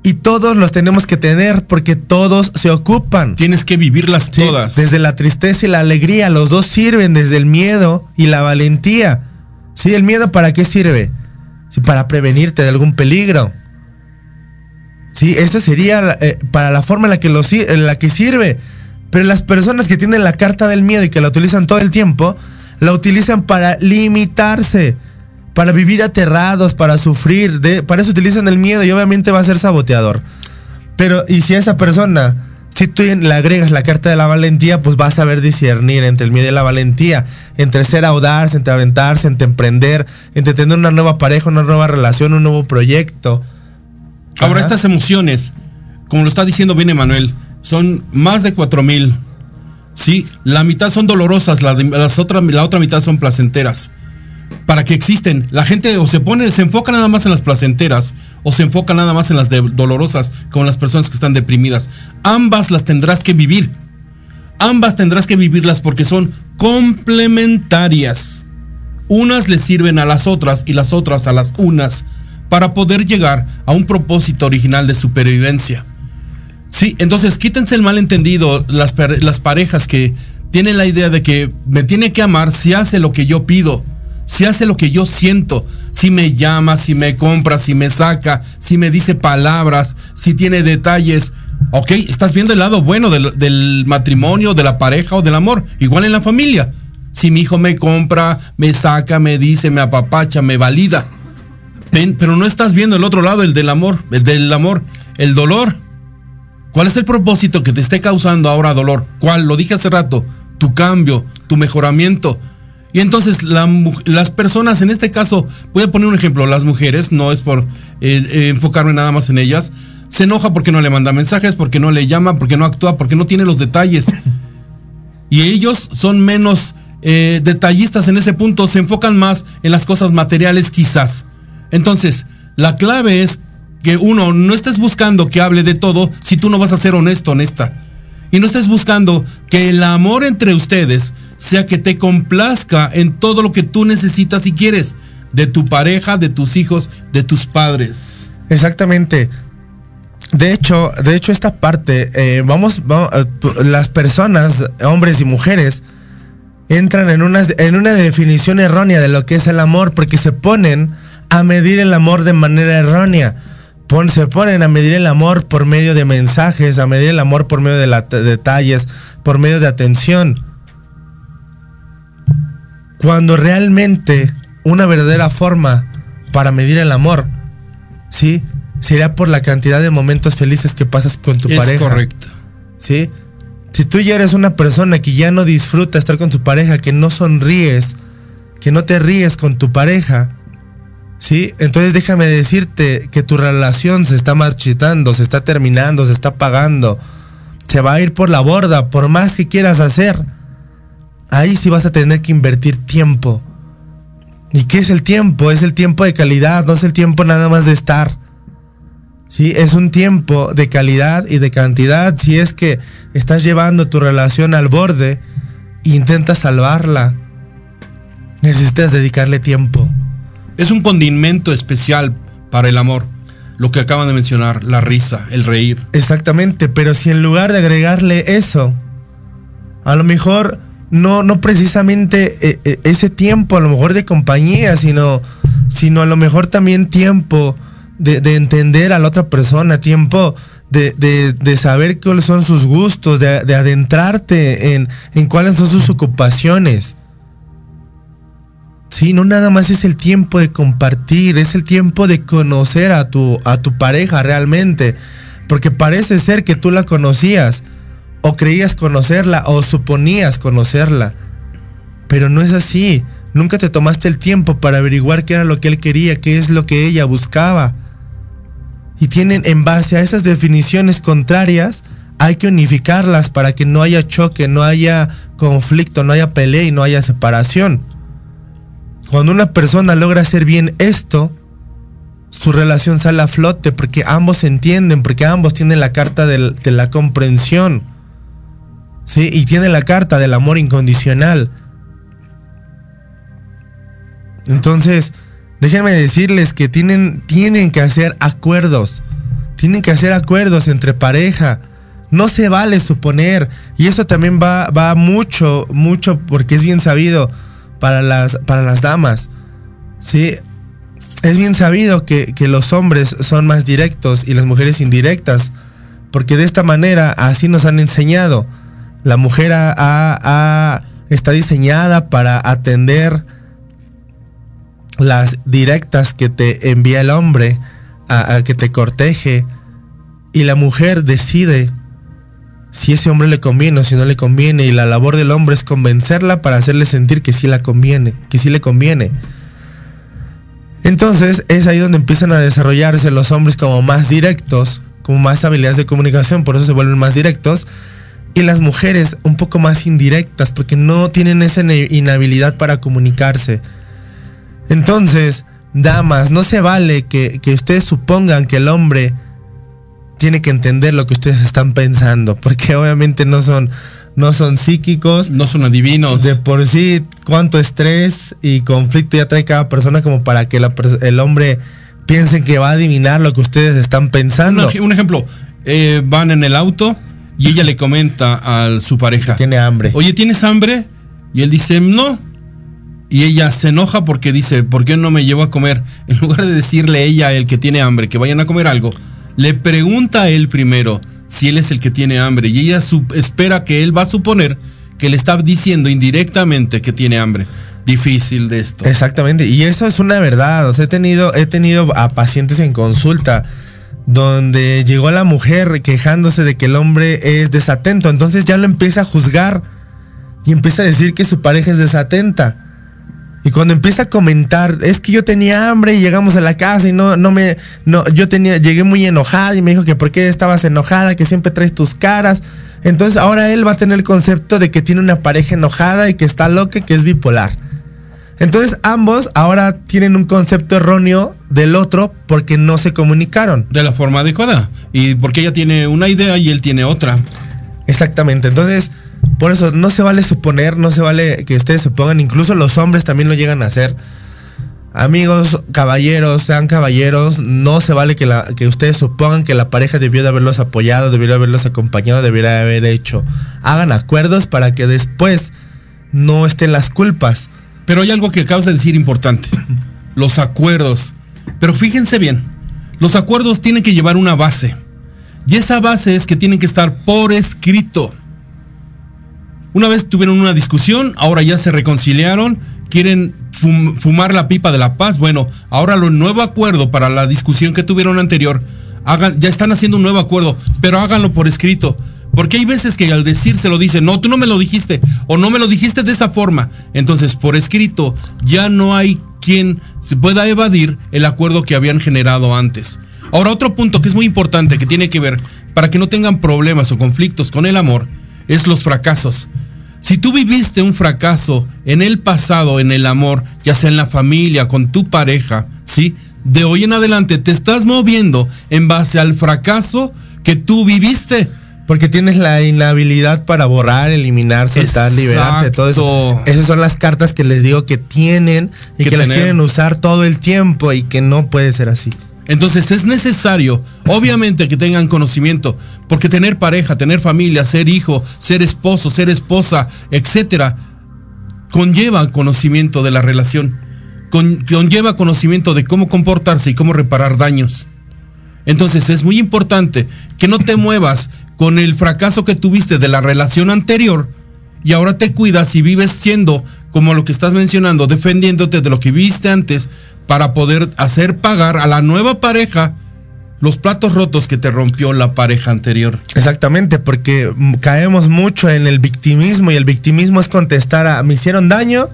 Y todos los tenemos que tener porque todos se ocupan. Tienes que vivirlas Sí, todas. Desde la tristeza y la alegría, los dos sirven, desde el miedo y la valentía. Sí, el miedo para qué sirve? Sí, para prevenirte de algún peligro. Sí, esto sería eh, para la forma en la que lo en la que sirve. Pero las personas que tienen la carta del miedo y que la utilizan todo el tiempo, la utilizan para limitarse, para vivir aterrados, para sufrir, de, para eso utilizan el miedo y obviamente va a ser saboteador. Pero, y si a esa persona, si tú le agregas la carta de la valentía, pues vas a saber discernir entre el miedo y la valentía, entre ser audaz, entre aventarse, entre emprender, entre tener una nueva pareja, una nueva relación, un nuevo proyecto. Ahora, Ajá. estas emociones, como lo está diciendo bien Emanuel, son más de cuatro mil. Sí, la mitad son dolorosas, la, las otra, la otra mitad son placenteras. ¿Para qué existen? La gente o se pone, se enfoca nada más en las placenteras o se enfoca nada más en las de- dolorosas, como las personas que están deprimidas. Ambas las tendrás que vivir. Ambas tendrás que vivirlas porque son complementarias. Unas le sirven a las otras y las otras a las unas para poder llegar a un propósito original de supervivencia. Sí, entonces quítense el malentendido, las, las parejas que tienen la idea de que me tiene que amar si hace lo que yo pido, si hace lo que yo siento, si me llama, si me compra, si me saca, si me dice palabras, si tiene detalles. Ok, estás viendo el lado bueno del, del matrimonio, de la pareja o del amor, igual en la familia. Si mi hijo me compra, me saca, me dice, me apapacha, me valida. Pero no estás viendo el otro lado, el del amor, el del amor, el dolor. ¿Cuál es el propósito que te esté causando ahora dolor? ¿Cuál? Lo dije hace rato. Tu cambio, tu mejoramiento. Y entonces las personas, en este caso, voy a poner un ejemplo, las mujeres, no es por eh, eh, enfocarme nada más en ellas, se enoja porque no le manda mensajes, porque no le llama, porque no actúa, porque no tiene los detalles. Y ellos son menos eh, detallistas en ese punto, se enfocan más en las cosas materiales quizás. Entonces, la clave es que uno, no estés buscando que hable de todo si tú no vas a ser honesto, honesta. Y no estés buscando que el amor entre ustedes sea que te complazca en todo lo que tú necesitas y quieres. De tu pareja, de tus hijos, de tus padres. Exactamente. De hecho, de hecho esta parte, eh, vamos, vamos, eh, las personas, hombres y mujeres, entran en una, en una definición errónea de lo que es el amor, porque se ponen a medir el amor de manera errónea. Pon- se ponen a medir el amor por medio de mensajes, a medir el amor por medio de, la- de detalles, por medio de atención. Cuando realmente una verdadera forma para medir el amor, ¿sí? Sería por la cantidad de momentos felices que pasas con tu es pareja. correcto. ¿sí? Si tú ya eres una persona que ya no disfruta estar con tu pareja, que no sonríes, que no te ríes con tu pareja, ¿sí? Entonces déjame decirte que tu relación se está marchitando, se está terminando, se está apagando, se va a ir por la borda, por más que quieras hacer. Ahí sí vas a tener que invertir tiempo. ¿Y qué es el tiempo? Es el tiempo de calidad, no es el tiempo nada más de estar. Sí, es un tiempo de calidad y de cantidad. Si es que estás llevando tu relación al borde e intentas salvarla, necesitas dedicarle tiempo. Es un condimento especial para el amor. Lo que acaban de mencionar, la risa, el reír. Exactamente, pero si en lugar de agregarle eso, a lo mejor no, no precisamente eh, eh, ese tiempo, a lo mejor de compañía, sino, sino a lo mejor también tiempo de, de entender a la otra persona, tiempo de, de- de saber cuáles son sus gustos, de, de adentrarte en, en cuáles son sus ocupaciones. Sí, no nada más es el tiempo de compartir, es el tiempo de conocer a tu, a tu pareja realmente. Porque parece ser que tú la conocías, o creías conocerla, o suponías conocerla. Pero no es así. Nunca te tomaste el tiempo para averiguar qué era lo que él quería, qué es lo que ella buscaba. Y tienen, en base a esas definiciones contrarias, hay que unificarlas para que no haya choque, no haya conflicto, no haya pelea y no haya separación. Cuando una persona logra hacer bien esto, su relación sale a flote porque ambos entienden, porque ambos tienen la carta de la comprensión. ¿Sí? Y tienen la carta del amor incondicional. Entonces, déjenme decirles que tienen, tienen que hacer acuerdos. Tienen que hacer acuerdos entre pareja. No se vale suponer. Y eso también va, va mucho, mucho, porque es bien sabido para las, para las damas. Sí. Es bien sabido que, que los hombres son más directos y las mujeres indirectas. Porque de esta manera así nos han enseñado. La mujer ha- ha- está diseñada para atender las directas que te envía el hombre, a, a que te corteje, y la mujer decide si ese hombre le conviene o si no le conviene, y la labor del hombre es convencerla para hacerle sentir que sí la conviene, que sí le conviene. Entonces es ahí donde empiezan a desarrollarse los hombres como más directos, como más habilidades de comunicación, por eso se vuelven más directos. Y las mujeres un poco más indirectas, porque no tienen esa inhabilidad para comunicarse. Entonces, damas, no se vale que, que ustedes supongan que el hombre tiene que entender lo que ustedes están pensando, porque obviamente no son no son psíquicos. No son adivinos. De por sí, cuánto estrés y conflicto ya trae cada persona como para que el hombre piense que va a adivinar lo que ustedes están pensando. Un, ejemplo, eh, van en el auto y ella le comenta a su pareja. Tiene hambre. Oye, ¿tienes hambre? Y él dice, no. Y ella se enoja porque dice, ¿por qué no me llevo a comer? En lugar de decirle ella él que tiene hambre, que vayan a comer algo, le pregunta a él primero, si él es el que tiene hambre y ella espera que él va a suponer que le está diciendo indirectamente que tiene hambre. Difícil de esto. Exactamente, y eso es una verdad. O sea, he tenido, he tenido a pacientes en consulta donde llegó la mujer quejándose de que el hombre es desatento, entonces ya lo empieza a juzgar y empieza a decir que su pareja es desatenta. Y cuando empieza a comentar, es que yo tenía hambre y llegamos a la casa y no, no me, no, yo tenía, llegué muy enojada y me dijo que por qué estabas enojada, que siempre traes tus caras. Entonces ahora él va a tener el concepto de que tiene una pareja enojada y que está loca, que es bipolar. Entonces ambos ahora tienen un concepto erróneo del otro porque no se comunicaron. De la forma adecuada. Y porque ella tiene una idea y él tiene otra. Exactamente. Entonces, por eso no se vale suponer, no se vale que ustedes se pongan, incluso los hombres también lo llegan a hacer. Amigos, caballeros, sean caballeros, no se vale que, ustedes supongan que la pareja debió de haberlos apoyado, debió de haberlos acompañado, debió de haber hecho. Hagan acuerdos para que después no estén las culpas. Pero hay algo que acabas de decir importante, los acuerdos. Pero fíjense bien, los acuerdos tienen que llevar una base. Y esa base es que tienen que estar por escrito. Una vez tuvieron una discusión, ahora ya se reconciliaron, quieren fumar la pipa de la paz. Bueno, ahora lo nuevo acuerdo para la discusión que tuvieron anterior, hagan, ya están haciendo un nuevo acuerdo, pero háganlo por escrito. Porque hay veces que al decírselo dicen, no, tú no me lo dijiste, o no me lo dijiste de esa forma. Entonces, por escrito, ya no hay quien se pueda evadir el acuerdo que habían generado antes. Ahora, otro punto que es muy importante, que tiene que ver, para que no tengan problemas o conflictos con el amor, es los fracasos. Si tú viviste un fracaso en el pasado, en el amor, ya sea en la familia, con tu pareja, ¿sí? De hoy en adelante te estás moviendo en base al fracaso que tú viviste. Porque tienes la inhabilidad para borrar, eliminar, soltar, liberarte, todo eso. Esas son las cartas que les digo que tienen y que, las quieren usar todo el tiempo y que no puede ser así. Entonces es necesario, obviamente, que tengan conocimiento, porque tener pareja, tener familia, ser hijo, ser esposo, ser esposa, etcétera, conlleva conocimiento de la relación, conlleva conocimiento de cómo comportarse y cómo reparar daños. Entonces es muy importante que no te muevas con el fracaso que tuviste de la relación anterior y ahora te cuidas y vives siendo como lo que estás mencionando, defendiéndote de lo que viste antes, para poder hacer pagar a la nueva pareja los platos rotos que te rompió la pareja anterior. Exactamente, porque caemos mucho en el victimismo y el victimismo es contestar a me hicieron daño,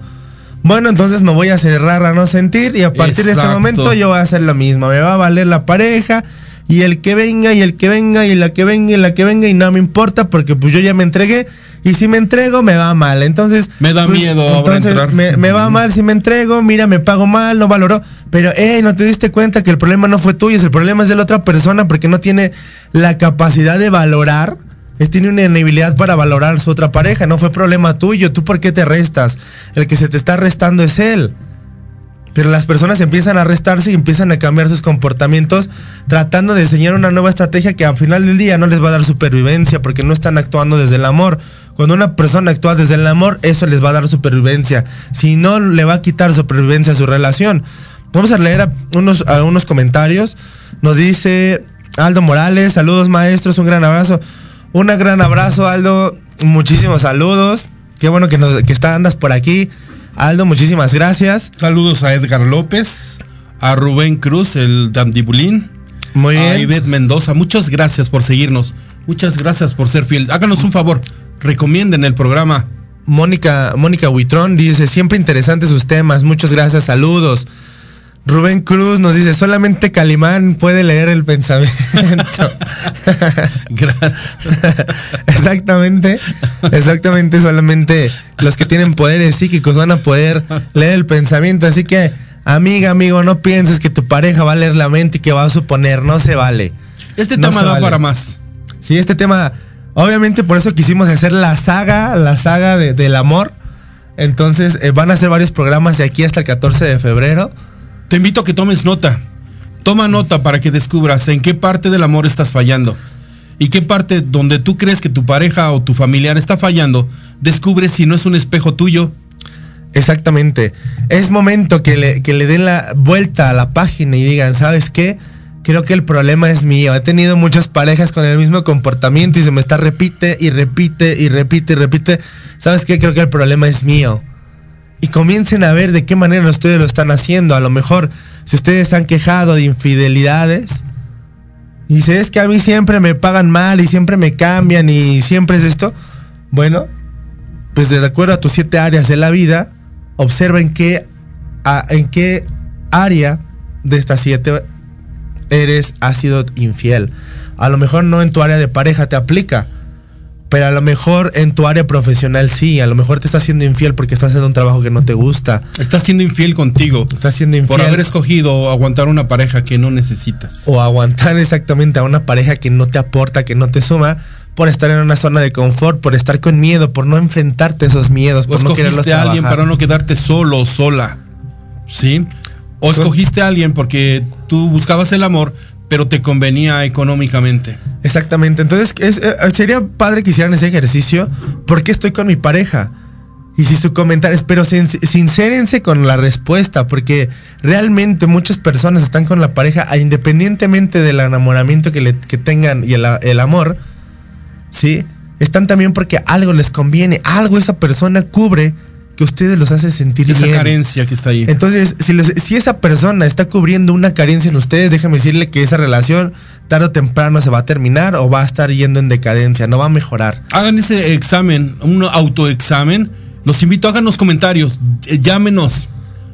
bueno, entonces me voy a cerrar a no sentir y a partir de este momento yo voy a hacer lo mismo, me va a valer la pareja y el que venga y el que venga y la que venga y la que venga y no me importa porque pues yo ya me entregué y si me entrego, me va mal. Entonces. Me da pues, miedo ahora entrar. Me, va mal si me entrego, mira, me pago mal, no valoró. Pero, hey, no te diste cuenta que el problema no fue tuyo, el problema es de la otra persona porque no tiene la capacidad de valorar. Es, tiene una inhabilidad para valorar su otra pareja, no fue problema tuyo. ¿Tú por qué te restas? El que se te está restando es él. Pero las personas empiezan a restarse y empiezan a cambiar sus comportamientos tratando de diseñar una nueva estrategia que al final del día no les va a dar supervivencia porque no están actuando desde el amor. Cuando una persona actúa desde el amor, eso les va a dar supervivencia. Si no, le va a quitar supervivencia a su relación. Vamos a leer unos, algunos comentarios. Nos dice Aldo Morales, saludos maestros, un gran abrazo. Un gran abrazo, Aldo. Muchísimos saludos. Qué bueno que, nos, que está, andas por aquí. Aldo, muchísimas gracias. Saludos a Edgar López, a Rubén Cruz, el Dandibulín. Muy bien. A Ivette Mendoza. Muchas gracias por seguirnos. Muchas gracias por ser fiel. Háganos un favor recomienden el programa. Mónica, Mónica Huitrón dice, siempre interesantes sus temas, muchas gracias, saludos. Rubén Cruz nos dice, solamente Calimán puede leer el pensamiento. Gracias. exactamente, exactamente, solamente los que tienen poderes psíquicos van a poder leer el pensamiento. Así que, amiga, amigo, no pienses que tu pareja va a leer la mente y que va a suponer, no se vale. Este No tema vale. para más. Sí, este tema, obviamente por eso quisimos hacer la saga, la saga de- del amor. Entonces eh, van a hacer varios programas de aquí hasta el 14 de febrero. Te invito a que tomes nota. Toma nota para que descubras en qué parte del amor estás fallando. Y qué parte donde tú crees que tu pareja o tu familiar está fallando, descubre si no es un espejo tuyo. Exactamente. Es momento que le, que le den la vuelta a la página y digan, ¿sabes qué? Creo que el problema es mío. He tenido muchas parejas con el mismo comportamiento y se me está repite y repite y repite y repite. ¿Sabes qué? Creo que el problema es mío. Y comiencen a ver de qué manera ustedes lo están haciendo. A lo mejor, si ustedes han quejado de infidelidades, y dice, es que a mí siempre me pagan mal y siempre me cambian y siempre es esto. Bueno, pues de acuerdo a tus siete áreas de la vida, observa en qué, en qué área de estas siete eres, has sido infiel. A lo mejor no en tu área de pareja te aplica, pero a lo mejor en tu área profesional sí. A lo mejor te estás siendo infiel porque estás haciendo un trabajo que no te gusta. Estás siendo infiel contigo. Estás siendo infiel. Por haber escogido aguantar una pareja que no necesitas. o aguantar exactamente a una pareja que no te aporta, que no te suma, por estar en una zona de confort, por estar con miedo, por no enfrentarte a esos miedos, O por no quererlos escogiste a alguien trabajar. para no quedarte solo o sola. ¿Sí? O escogiste a alguien porque tú buscabas el amor, pero te convenía económicamente. Exactamente. Entonces, es- eh, sería padre que hicieran ese ejercicio. ¿Por qué estoy con mi pareja? Y si su comentario es, pero sin- sincérense con la respuesta, porque realmente muchas personas están con la pareja, independientemente del enamoramiento que, le- tengan y el, el amor, ¿sí? Están también porque algo les conviene, algo esa persona cubre que ustedes los hace sentir Esa bien. carencia que está ahí. Entonces, si, les- si esa persona está cubriendo una carencia en ustedes, déjame decirle que esa relación tarde o temprano se va a terminar o va a estar yendo en decadencia, no va a mejorar. Hagan ese examen, un autoexamen. Los invito, hagan los comentarios, eh, llámenos.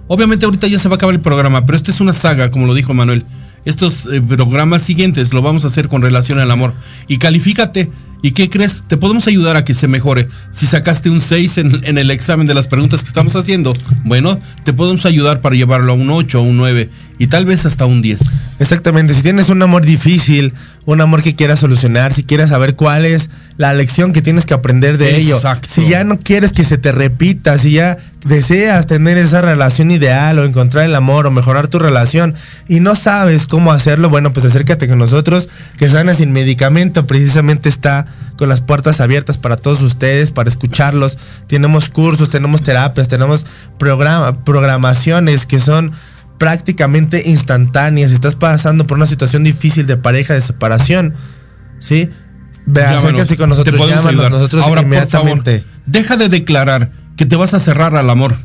Obviamente ahorita ya se va a acabar el programa, pero esto es una saga, como lo dijo Manuel. Estos eh, programas siguientes lo vamos a hacer con relación al amor. Y califícate. ¿Y qué crees? Te podemos ayudar a que se mejore. Si sacaste un 6 en, el examen de las preguntas que estamos haciendo, bueno, te podemos ayudar para llevarlo a un 8, a un 9 y tal vez hasta un 10. Exactamente, si tienes un amor difícil, un amor que quieras solucionar, si quieres saber cuál es la lección que tienes que aprender de ello, si ya no quieres que se te repita, si ya deseas tener esa relación ideal o encontrar el amor o mejorar tu relación y no sabes cómo hacerlo, bueno, pues acércate con nosotros, que Sana sin medicamento precisamente está con las puertas abiertas para todos ustedes, para escucharlos. Tenemos cursos, tenemos terapias, tenemos programa, programaciones que son prácticamente instantáneas. Si estás pasando por una situación difícil de pareja, de separación, ¿sí? Ve, acérquense con te nosotros, llámanos ayudar. nosotros Ahora, por favor, inmediatamente. deja de declarar que te vas a cerrar al amor.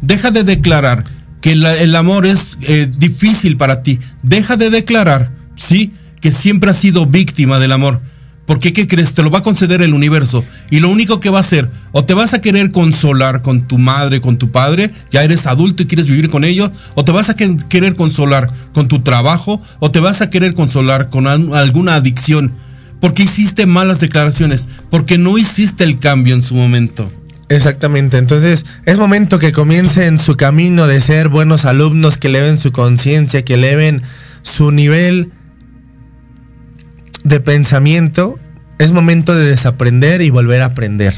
Deja de declarar que la- el amor es eh, difícil para ti. Deja de declarar, sí, que siempre has sido víctima del amor. Porque, ¿qué crees? Te lo va a conceder el universo. Y lo único que va a hacer, o te vas a querer consolar con tu madre, con tu padre, ya eres adulto y quieres vivir con ellos, o te vas a que- querer consolar con tu trabajo, o te vas a querer consolar con al- alguna adicción. Porque hiciste malas declaraciones, porque no hiciste el cambio en su momento. Exactamente, entonces es momento que comiencen su camino de ser buenos alumnos, que eleven su conciencia, que eleven su nivel de pensamiento. Es momento de desaprender y volver a aprender.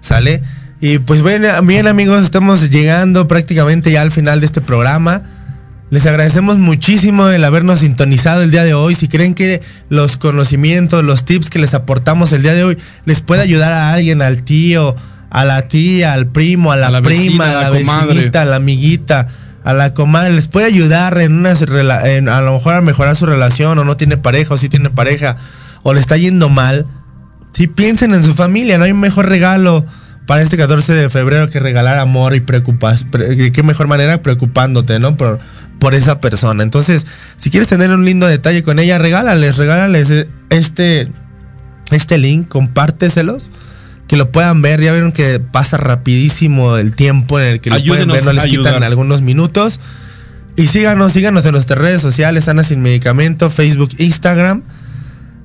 ¿Sale? Y pues bueno, bien amigos, estamos llegando prácticamente ya al final de este programa. Les agradecemos muchísimo el habernos sintonizado el día de hoy. Si creen que los conocimientos, los tips que les aportamos el día de hoy les puede ayudar a alguien, al tío, a la tía, al primo, a la, A la prima, vecina, a la la comadre. vecinita, a la amiguita, a la comadre, les puede ayudar en una en, a lo mejor a mejorar su relación o no tiene pareja o sí tiene pareja o le está yendo mal. Si piensen en su familia, no hay mejor regalo para este 14 de febrero que regalar amor y preocupas. pre- qué mejor manera preocupándote, ¿no? Por, por esa persona. Entonces, si quieres tener un lindo detalle con ella, regálales, regálales eh, este, este link, compárteselos. Que lo puedan ver, ya vieron que pasa rapidísimo el tiempo en el que lo pueden ver, no les quitan algunos minutos. Y síganos, síganos en nuestras redes sociales, Sana Sin Medicamento, Facebook, Instagram.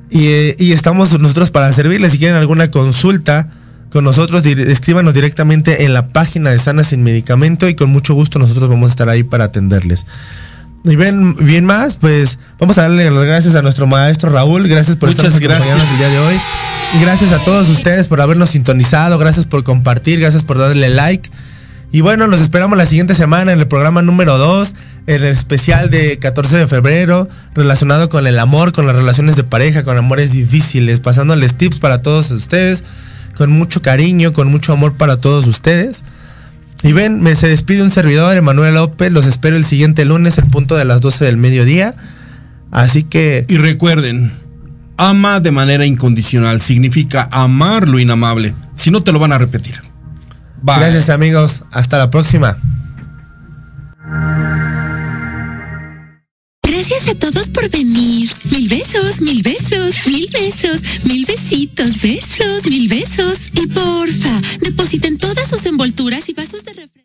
Y, eh, y estamos nosotros para servirles. Si quieren alguna consulta con nosotros, dir- escríbanos directamente en la página de Sana Sin Medicamento y con mucho gusto nosotros vamos a estar ahí para atenderles. Y bien, bien más, pues vamos a darle las gracias a nuestro maestro Raúl. Gracias por Muchas acompañando gracias. el día de hoy. Y gracias a todos ustedes por habernos sintonizado. Gracias por compartir. Gracias por darle like. Y bueno, nos esperamos la siguiente semana en el programa número 2, en el especial de 14 de febrero, relacionado con el amor, con las relaciones de pareja, con amores difíciles, pasándoles tips para todos ustedes, con mucho cariño, con mucho amor para todos ustedes. Y ven, me se despide un servidor, Emanuel López, los espero el siguiente lunes, el punto de las 12 del mediodía. Así que Y recuerden, ama de manera incondicional significa amar lo inamable. Si no, te lo van a repetir. Bye. gracias amigos, hasta la próxima. Gracias a todos por venir. Mil besos, mil besos, mil besos, mil besitos, besos, mil besos. Y porfa, depositen todas sus envolturas y vasos de refresco.